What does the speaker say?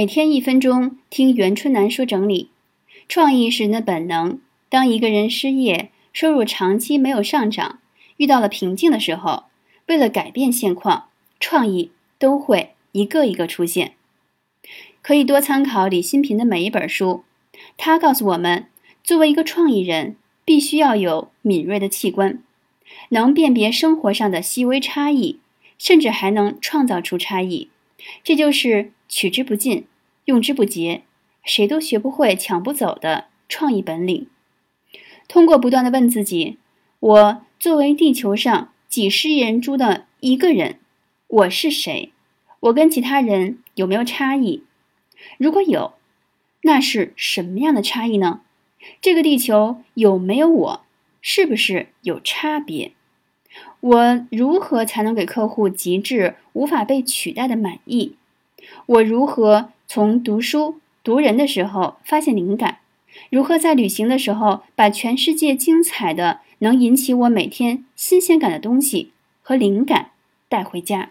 每天一分钟，听袁春楠说整理。创意是人的本能。当一个人失业，收入长期没有上涨，遇到了瓶颈的时候，为了改变现况，创意都会一个一个出现。可以多参考李新平的每一本书，他告诉我们，作为一个创意人，必须要有敏锐的器官，能辨别生活上的细微差异，甚至还能创造出差异。这就是取之不尽。用之不竭，谁都学不会、抢不走的创意本领。通过不断的问自己：我作为地球上几十亿人中的一个人，我是谁？我跟其他人有没有差异？如果有，那是什么样的差异呢？这个地球有没有我？是不是有差别？我如何才能给客户极致、无法被取代的满意？我如何？从读书读人的时候发现灵感，如何在旅行的时候把全世界精彩的、能引起我每天新鲜感的东西和灵感带回家？